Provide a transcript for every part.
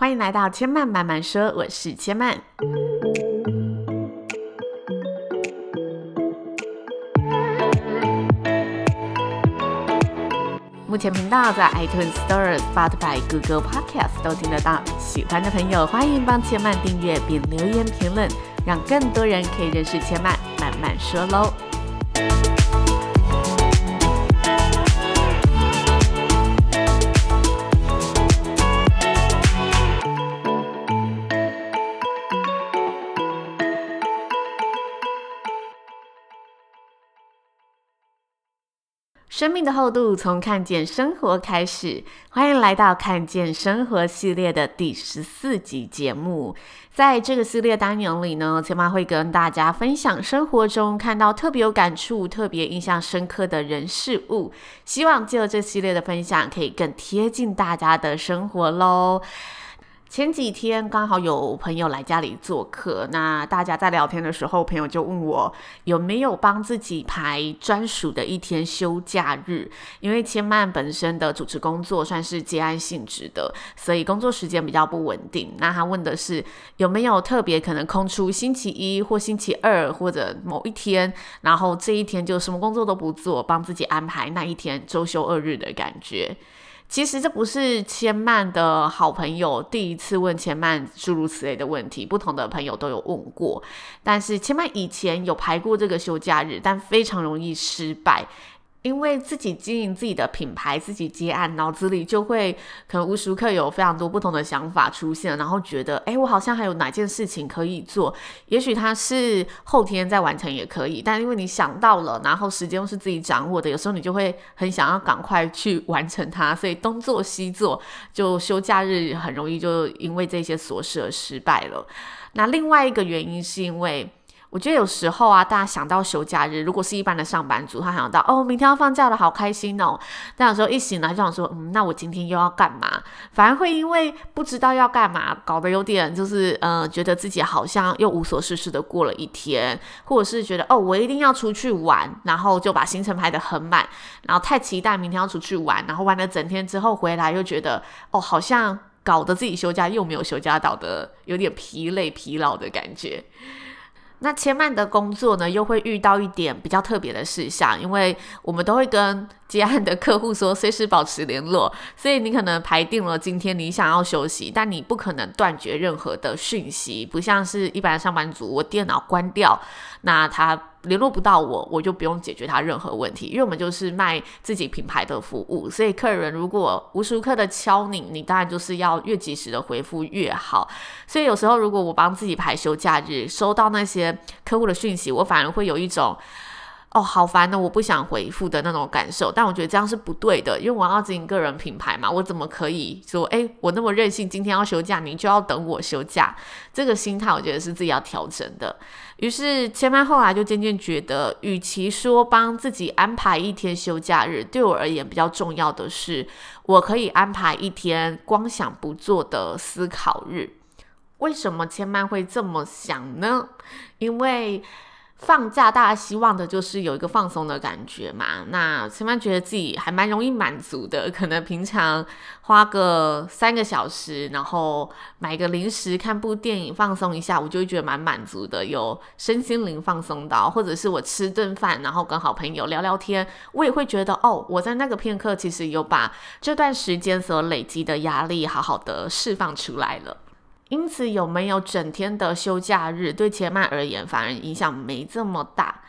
欢迎来到千嫚慢慢说，我是千嫚。目前频道在 iTunes Store、Spotify、Google Podcast 都听得到。喜欢的朋友，欢迎帮千嫚订阅并留言评论，让更多人可以认识千嫚慢慢说喽。生命的厚度从看见生活开始，欢迎来到看见生活系列的第十四集节目。在这个系列单元里呢，千嫚会跟大家分享生活中看到特别有感触、特别印象深刻的人事物，希望借由这系列的分享，可以更贴近大家的生活喽。前几天刚好有朋友来家里做客，那大家在聊天的时候，朋友就问我有没有帮自己排专属的一天休假日。因为千嫚本身的主持工作算是接案性质的，所以工作时间比较不稳定。那他问的是有没有特别可能空出星期一或星期二或者某一天，然后这一天就什么工作都不做，帮自己安排那一天周休二日的感觉。其实这不是千曼的好朋友第一次问千曼诸如此类的问题，不同的朋友都有问过。但是千曼以前有排过这个休假日，但非常容易失败。因为自己经营自己的品牌，自己接案，脑子里就会可能无时无刻有非常多不同的想法出现，然后觉得，哎，我好像还有哪件事情可以做，也许它是后天再完成也可以，但因为你想到了，然后时间又是自己掌握的，有时候你就会很想要赶快去完成它，所以东做西做，就休假日很容易就因为这些琐事而失败了。那另外一个原因是因为。我觉得有时候啊，大家想到休假日，如果是一般的上班族，他想到哦，明天要放假了，好开心哦。但有时候一醒来就想说，嗯，那我今天又要干嘛？反而会因为不知道要干嘛，搞得有点就是，嗯、呃，觉得自己好像又无所事事的过了一天，或者是觉得哦，我一定要出去玩，然后就把行程排得很满，然后太期待明天要出去玩，然后玩了整天之后回来又觉得哦，好像搞得自己休假又没有休假到的，有点疲累疲劳的感觉。那千嫚的工作呢，又会遇到一点比较特别的事项，因为我们都会跟接案的客户说，随时保持联络，所以你可能排定了今天你想要休息，但你不可能断绝任何的讯息，不像是一般上班族，我电脑关掉，那他。联络不到我，我就不用解决他任何问题，因为我们就是卖自己品牌的服务，所以客人如果无时无刻的敲你，你当然就是要越及时的回复越好。所以有时候如果我帮自己排休假日，收到那些客户的讯息，我反而会有一种。哦，好烦的，我不想回复的那种感受，但我觉得这样是不对的，因为我要经营个人品牌嘛，我怎么可以说，哎，我那么任性，今天要休假，你就要等我休假？这个心态，我觉得是自己要调整的。于是千嫚后来就渐渐觉得，与其说帮自己安排一天休假日，对我而言比较重要的是，我可以安排一天光想不做的思考日。为什么千曼会这么想呢？因为放假，大家希望的就是有一个放松的感觉嘛。那千嫚觉得自己还蛮容易满足的，可能平常花个三个小时，然后买个零食、看部电影放松一下，我就会觉得蛮满足的，有身心灵放松到。或者是我吃顿饭，然后跟好朋友聊聊天，我也会觉得哦，我在那个片刻其实有把这段时间所累积的压力好好的释放出来了。因此，有没有整天的休假日，对前曼而言反而影响没这么大。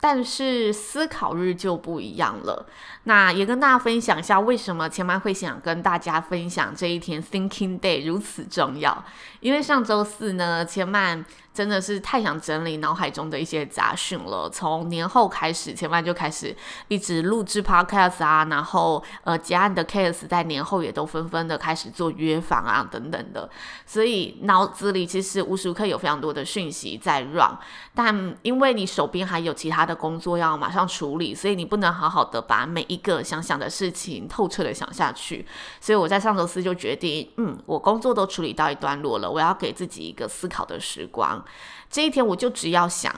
但是思考日就不一样了。那也跟大家分享一下，为什么千嫚会想跟大家分享这一天 Thinking Day 如此重要？因为上周四呢，千嫚。真的是太想整理脑海中的一些杂讯了。从年后开始，千嫚就开始一直录制 podcast 啊，然后呃，结案的 case 在年后也都纷纷的开始做约访啊，等等的。所以脑子里其实无时无刻有非常多的讯息在 run，但因为你手边还有其他的工作要马上处理，所以你不能好好的把每一个想想的事情透彻的想下去。所以我在上周四就决定，嗯，我工作都处理到一段落了，我要给自己一个思考的时光。这一天我就只要想，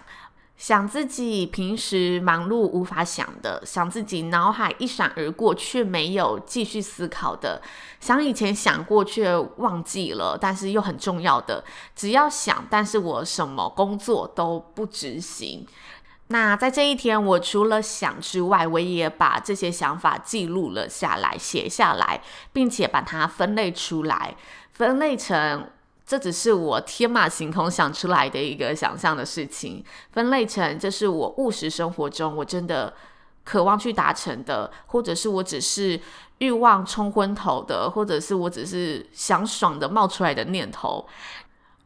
想自己平时忙碌无法想的，想自己脑海一闪而过却没有继续思考的，想以前想过却忘记了，但是又很重要的，只要想，但是我什么工作都不执行。那在这一天，我除了想之外，我也把这些想法记录了下来，写下来，并且把它分类出来，分类成。这只是我天马行空想出来的一个想象的事情，分类成这是我务实生活中我真的渴望去达成的，或者是我只是欲望冲昏头的，或者是我只是想爽的冒出来的念头。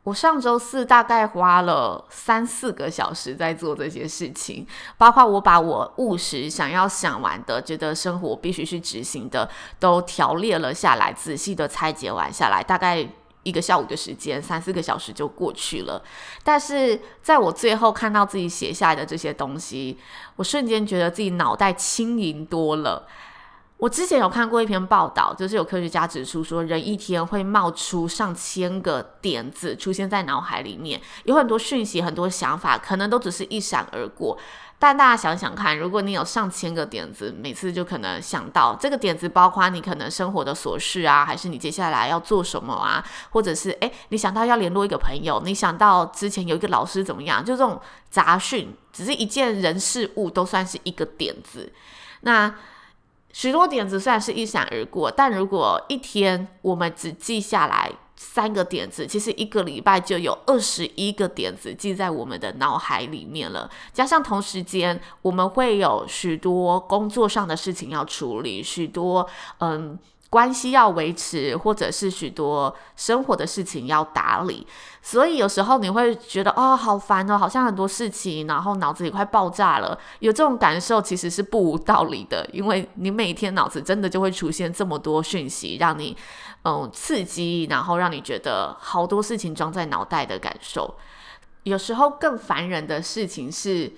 我上周四大概花了三四个小时在做这些事情，包括我把我务实想要想完的，觉得生活必须去执行的，都条列了下来，仔细的拆解完下来，大概。一个下午的时间，三四个小时就过去了。但是在我最后看到自己写下来的这些东西，我瞬间觉得自己脑袋轻盈多了。我之前有看过一篇报道，就是有科学家指出说，人一天会冒出上千个点子出现在脑海里面，有很多讯息、很多想法，可能都只是一闪而过。但大家想想看，如果你有上千个点子，每次就可能想到这个点子，包括你可能生活的琐事啊，还是你接下来要做什么啊，或者是诶，你想到要联络一个朋友，你想到之前有一个老师怎么样，就这种杂讯，只是一件人事物都算是一个点子。那许多点子虽然是一闪而过，但如果一天我们只记下来。三个点子，其实一个礼拜就有二十一个点子记在我们的脑海里面了。加上同时间，我们会有许多工作上的事情要处理，许多嗯。关系要维持，或者是许多生活的事情要打理，所以有时候你会觉得哦，好烦哦，好像很多事情，然后脑子里快爆炸了。有这种感受其实是不无道理的，因为你每天脑子真的就会出现这么多讯息，让你嗯刺激，然后让你觉得好多事情装在脑袋的感受。有时候更烦人的事情是，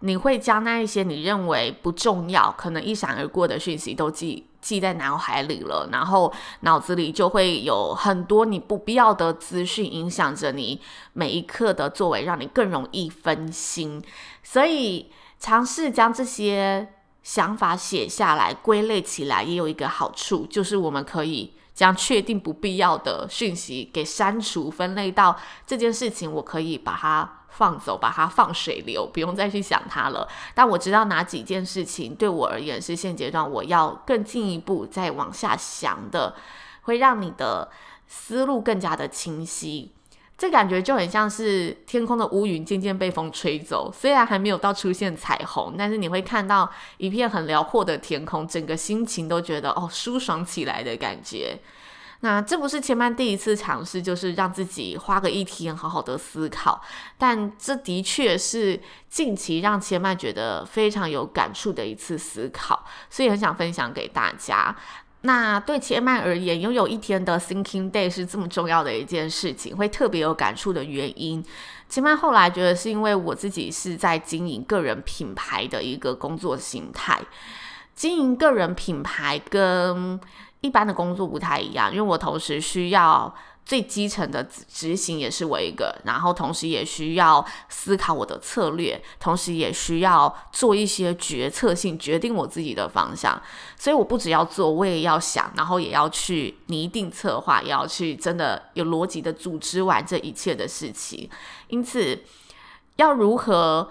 你会将那一些你认为不重要、可能一闪而过的讯息都记。记在脑海里了，然后脑子里就会有很多你不必要的资讯影响着你每一刻的作为，让你更容易分心。所以尝试将这些想法写下来，归类起来，也有一个好处，就是我们可以将确定不必要的讯息给删除，分类到这件事情，我可以把它。放走，把它放水流，不用再去想它了。但我知道哪几件事情对我而言是现阶段我要更进一步再往下想的，会让你的思路更加的清晰。这感觉就很像是天空的乌云渐渐被风吹走，虽然还没有到出现彩虹，但是你会看到一片很辽阔的天空，整个心情都觉得哦，舒爽起来的感觉。那这不是千曼第一次尝试，就是让自己花个一天好好的思考，但这的确是近期让千曼觉得非常有感触的一次思考，所以很想分享给大家。那对千曼而言，拥有一天的 Thinking Day 是这么重要的一件事情，会特别有感触的原因，千曼后来觉得是因为我自己是在经营个人品牌的一个工作形态，经营个人品牌跟一般的工作不太一样，因为我同时需要最基层的执行也是我一个，然后同时也需要思考我的策略，同时也需要做一些决策性决定我自己的方向。所以我不只要做，我也要想，然后也要去拟定策划，也要去真的有逻辑的组织完这一切的事情。因此，要如何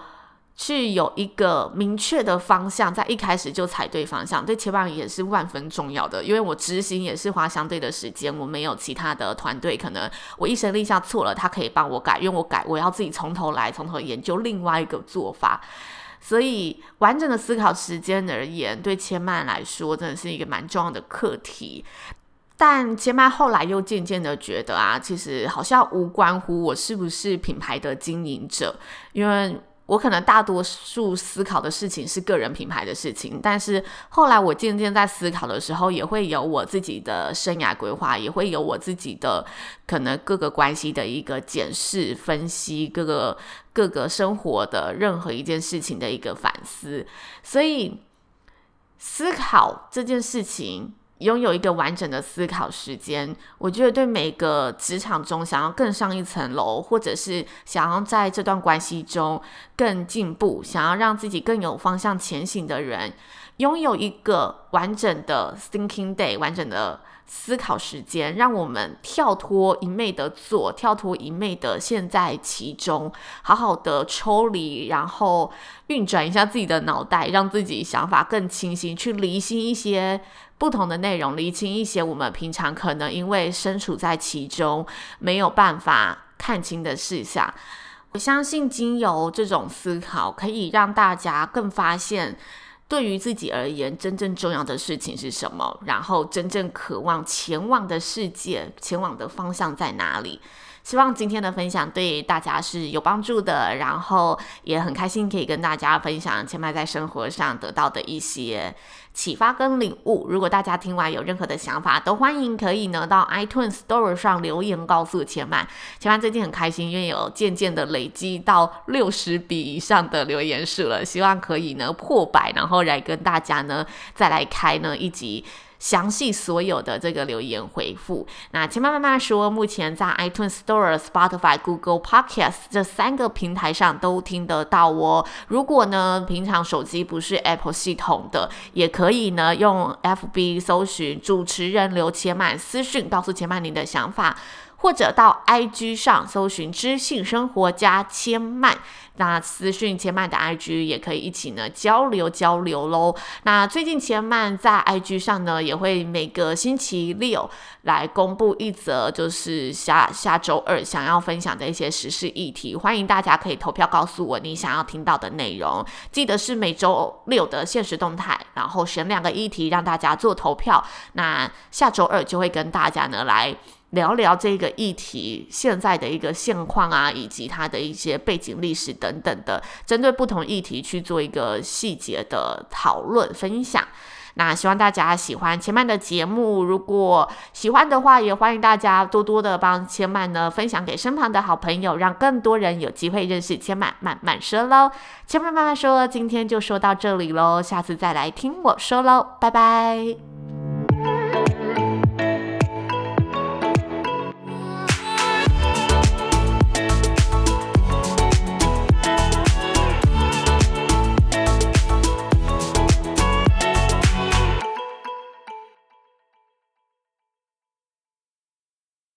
去有一个明确的方向，在一开始就踩对方向，对千曼也是万分重要的。因为我执行也是花相对的时间，我没有其他的团队，可能我一声令下错了，他可以帮我改，因为我改我要自己从头来，从头研究另外一个做法。所以完整的思考时间而言，对千曼来说真的是一个蛮重要的课题。但千曼后来又渐渐的觉得啊，其实好像无关乎我是不是品牌的经营者，因为。我可能大多数思考的事情是个人品牌的事情，但是后来我渐渐在思考的时候，也会有我自己的生涯规划，也会有我自己的可能各个关系的一个检视、分析，各个各个生活的任何一件事情的一个反思。所以思考这件事情拥有一个完整的思考时间，我觉得对每个职场中想要更上一层楼，或者是想要在这段关系中更进步，想要让自己更有方向前行的人，拥有一个完整的 thinking day，完整的思考时间，让我们跳脱一昧的做，跳脱一昧的陷在其中，好好的抽离，然后运转一下自己的脑袋，让自己想法更清晰，去厘清一些不同的内容，厘清一些我们平常可能因为身处在其中没有办法看清的事项。我相信，经由这种思考，可以让大家更发现。对于自己而言，真正重要的事情是什么？然后真正渴望前往的世界，前往的方向在哪里？希望今天的分享对大家是有帮助的，然后也很开心可以跟大家分享千麦在生活上得到的一些启发跟领悟。如果大家听完有任何的想法，都欢迎可以呢到 iTunes Store 上留言告诉千麦。千麦最近很开心，因为有渐渐的累积到六十笔以上的留言数了，希望可以呢破百，然后来跟大家呢再来开呢一集。详细所有的这个留言回复，那钱妈妈妈说，目前在 iTunes Store、Spotify、Google Podcast 这三个平台上都听得到哦。如果呢，平常手机不是 Apple 系统的，也可以呢用 FB 搜寻主持人刘千麦私讯告诉千麦您的想法。或者到 IG 上搜寻知性生活家千曼，那私讯千曼的 IG 也可以一起呢交流交流喽。那最近千曼在 IG 上呢也会每个星期六来公布一则，就是下下周二想要分享的一些时事议题，欢迎大家可以投票告诉我你想要听到的内容。记得是每周六的限时动态，然后选两个议题让大家做投票。那下周二就会跟大家呢来。聊聊这个议题现在的一个现况啊，以及它的一些背景历史等等的，针对不同议题去做一个细节的讨论分享。那希望大家喜欢千曼的节目，如果喜欢的话，也欢迎大家多多的帮千曼呢分享给身旁的好朋友，让更多人有机会认识千曼慢慢说喽。千曼慢慢说，今天就说到这里喽，下次再来听我说喽，拜拜。